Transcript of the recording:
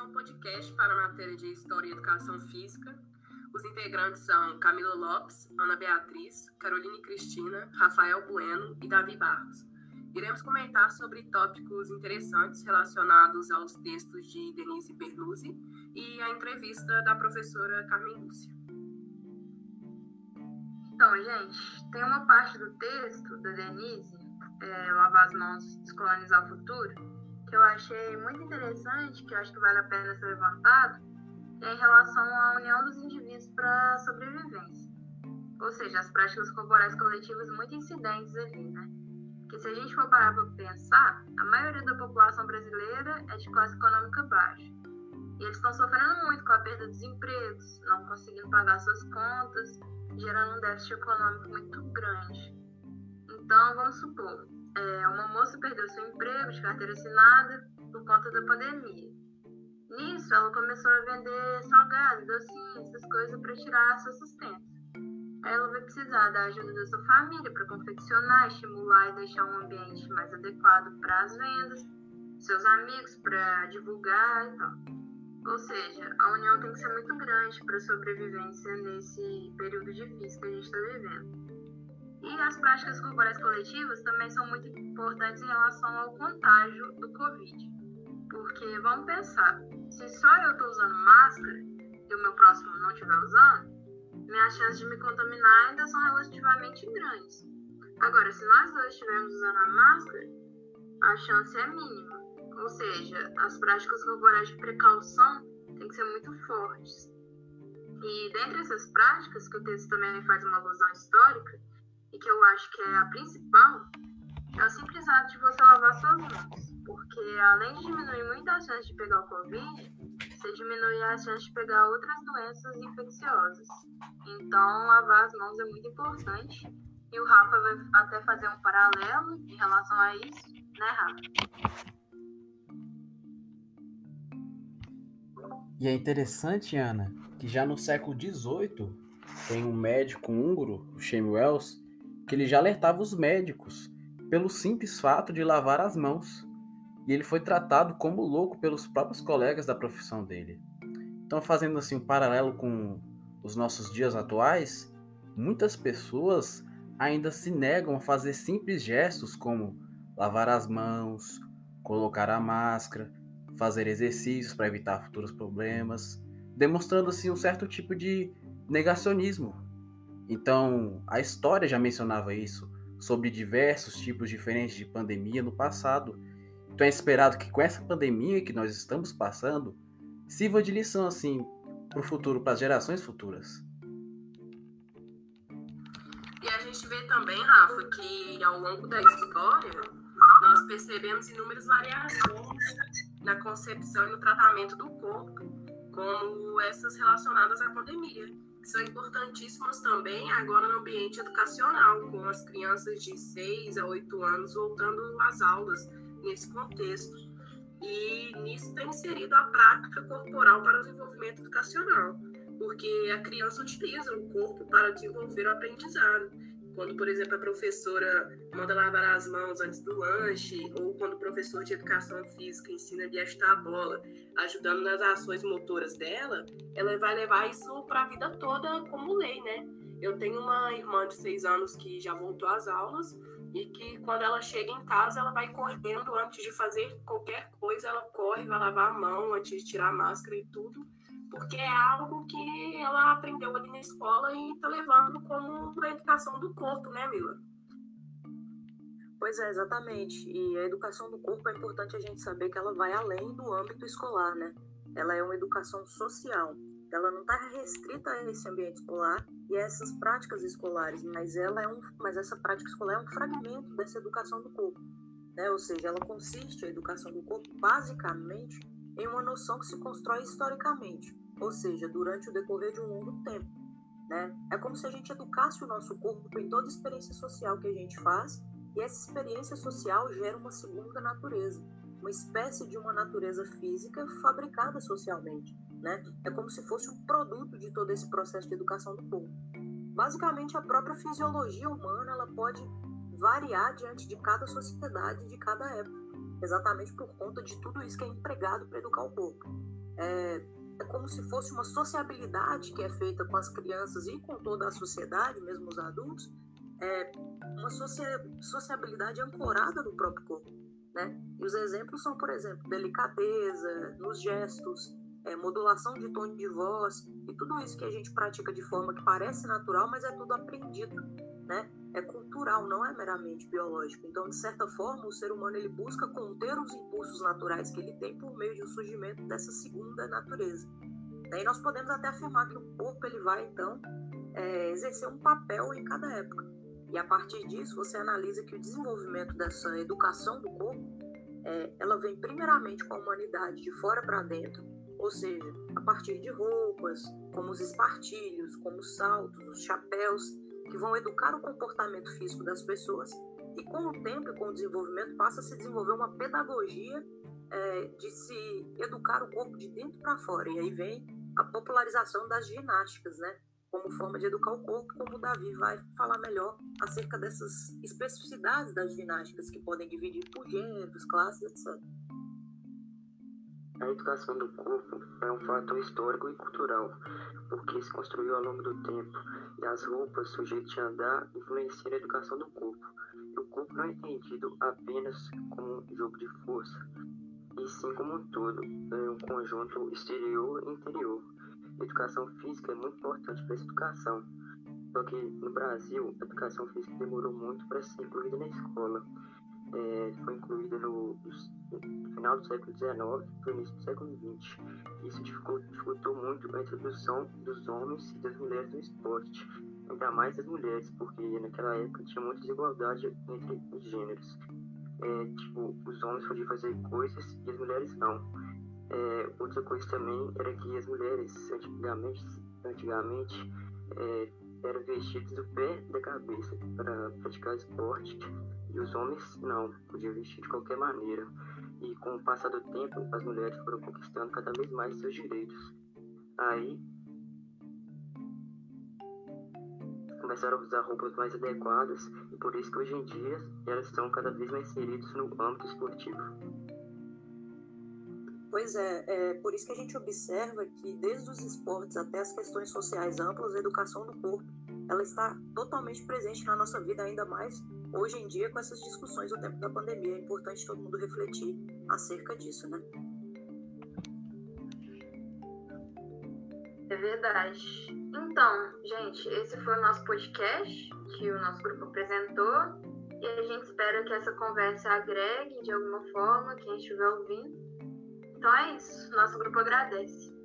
é um podcast para a matéria de História e Educação Física. Os integrantes são Camila Lopes, Ana Beatriz, Caroline Cristina, Rafael Bueno e Davi Barros. Iremos comentar sobre tópicos interessantes relacionados aos textos de Denise Bernuzzi e a entrevista da professora Carmen Lúcia. Então, gente, tem uma parte do texto da Denise, é, Lavar as Mãos, Descolonizar o Futuro, que eu achei muito interessante, que eu acho que vale a pena ser levantado, é em relação à união dos indivíduos para sobrevivência. Ou seja, as práticas corporais coletivas muito incidentes ali, né? Que se a gente for parar para pensar, a maioria da população brasileira é de classe econômica baixa. E eles estão sofrendo muito com a perda dos empregos, não conseguindo pagar suas contas, gerando um déficit econômico muito grande. Então, vamos supor, é, uma moça perdeu seu emprego de carteira assinada por conta da pandemia. Nisso, ela começou a vender salgados, docinhos, essas coisas para tirar seu sustento. Ela vai precisar da ajuda da sua família para confeccionar, estimular e deixar um ambiente mais adequado para as vendas, seus amigos para divulgar e tal. Ou seja, a união tem que ser muito grande para a sobrevivência nesse período difícil que a gente está vivendo. E as práticas corporais coletivas também são muito importantes em relação ao contágio do Covid. Porque vamos pensar, se só eu estou usando máscara e o meu próximo não estiver usando, minhas chances de me contaminar ainda são relativamente grandes. Agora, se nós dois estivermos usando a máscara, a chance é mínima. Ou seja, as práticas corporais de precaução têm que ser muito fortes. E dentre essas práticas, que o texto também faz uma alusão histórica, e que eu acho que é a principal, é o simples ato de você lavar suas mãos. Porque além de diminuir muito a chance de pegar o Covid, você diminui a chance de pegar outras doenças infecciosas. Então, lavar as mãos é muito importante. E o Rafa vai até fazer um paralelo em relação a isso, né, Rafa? E é interessante, Ana, que já no século XVIII tem um médico húngaro, o Shane Wells, que ele já alertava os médicos pelo simples fato de lavar as mãos. E ele foi tratado como louco pelos próprios colegas da profissão dele. Então, fazendo assim um paralelo com os nossos dias atuais, muitas pessoas ainda se negam a fazer simples gestos como lavar as mãos, colocar a máscara, fazer exercícios para evitar futuros problemas, demonstrando assim um certo tipo de negacionismo então, a história já mencionava isso, sobre diversos tipos diferentes de pandemia no passado. Então, é esperado que com essa pandemia que nós estamos passando, sirva de lição assim para o futuro, para as gerações futuras. E a gente vê também, Rafa, que ao longo da história nós percebemos inúmeras variações na concepção e no tratamento do corpo, como essas relacionadas à pandemia são importantíssimas também agora no ambiente educacional, com as crianças de 6 a 8 anos voltando às aulas nesse contexto. E nisso tem inserido a prática corporal para o desenvolvimento educacional, porque a criança utiliza o corpo para desenvolver o aprendizado. Quando, por exemplo, a professora manda lavar as mãos antes do lanche, ou quando o professor de educação física ensina a ajustar a bola, ajudando nas ações motoras dela, ela vai levar isso para a vida toda como lei, né? Eu tenho uma irmã de seis anos que já voltou às aulas e que quando ela chega em casa, ela vai correndo antes de fazer qualquer coisa, ela corre, vai lavar a mão antes de tirar a máscara e tudo porque é algo que ela aprendeu ali na escola e está levando como uma educação do corpo, né, Mila? Pois é, exatamente. E a educação do corpo é importante a gente saber que ela vai além do âmbito escolar, né? Ela é uma educação social. Ela não está restrita a esse ambiente escolar e a essas práticas escolares, mas ela é um, mas essa prática escolar é um fragmento dessa educação do corpo, né? Ou seja, ela consiste a educação do corpo basicamente em uma noção que se constrói historicamente, ou seja, durante o decorrer de um longo tempo. Né? É como se a gente educasse o nosso corpo em toda experiência social que a gente faz, e essa experiência social gera uma segunda natureza, uma espécie de uma natureza física fabricada socialmente. Né? É como se fosse um produto de todo esse processo de educação do corpo. Basicamente, a própria fisiologia humana ela pode variar diante de cada sociedade, de cada época exatamente por conta de tudo isso que é empregado para educar o corpo. é, é como se fosse uma sociabilidade que é feita com as crianças e com toda a sociedade, mesmo os adultos, é uma sociabilidade ancorada no próprio corpo, né? E os exemplos são, por exemplo, delicadeza nos gestos, é, modulação de tom de voz e tudo isso que a gente pratica de forma que parece natural, mas é tudo aprendido, né? É cultural, não é meramente biológico. Então, de certa forma, o ser humano ele busca conter os impulsos naturais que ele tem por meio de um surgimento dessa segunda natureza. Daí nós podemos até afirmar que o corpo ele vai então é, exercer um papel em cada época. E a partir disso, você analisa que o desenvolvimento dessa educação do corpo, é, ela vem primeiramente com a humanidade de fora para dentro, ou seja, a partir de roupas, como os espartilhos, como os saltos, os chapéus, que vão educar o comportamento físico das pessoas, e com o tempo e com o desenvolvimento passa a se desenvolver uma pedagogia é, de se educar o corpo de dentro para fora. E aí vem a popularização das ginásticas, né? Como forma de educar o corpo, como o Davi vai falar melhor acerca dessas especificidades das ginásticas que podem dividir por gêneros, classes, etc. A educação do corpo é um fator histórico e cultural, porque se construiu ao longo do tempo, e as roupas, o jeito de andar, influenciam a educação do corpo. E o corpo não é entendido apenas como um jogo de força, e sim como um todo, é um conjunto exterior e interior. A educação física é muito importante para essa educação, só que no Brasil, a educação física demorou muito para ser incluída na escola é, foi incluída no, no, final do século XIX e início do século XX. Isso dificultou muito a introdução dos homens e das mulheres no esporte, ainda mais das mulheres, porque naquela época tinha muita desigualdade entre os gêneros. É, tipo, os homens podiam fazer coisas e as mulheres não. É, outra coisa também era que as mulheres, antigamente, antigamente é, eram vestidas do pé da cabeça para praticar esporte e os homens não, podiam vestir de qualquer maneira. E com o passar do tempo, as mulheres foram conquistando cada vez mais seus direitos. Aí começaram a usar roupas mais adequadas e por isso que hoje em dia elas estão cada vez mais inseridas no âmbito esportivo. Pois é, é por isso que a gente observa que desde os esportes até as questões sociais amplas, a educação do corpo, ela está totalmente presente na nossa vida, ainda mais hoje em dia com essas discussões no tempo da pandemia. É importante todo mundo refletir acerca disso, né? É verdade. Então, gente, esse foi o nosso podcast que o nosso grupo apresentou. E a gente espera que essa conversa agregue de alguma forma quem estiver ouvindo. Então é isso. Nosso grupo agradece.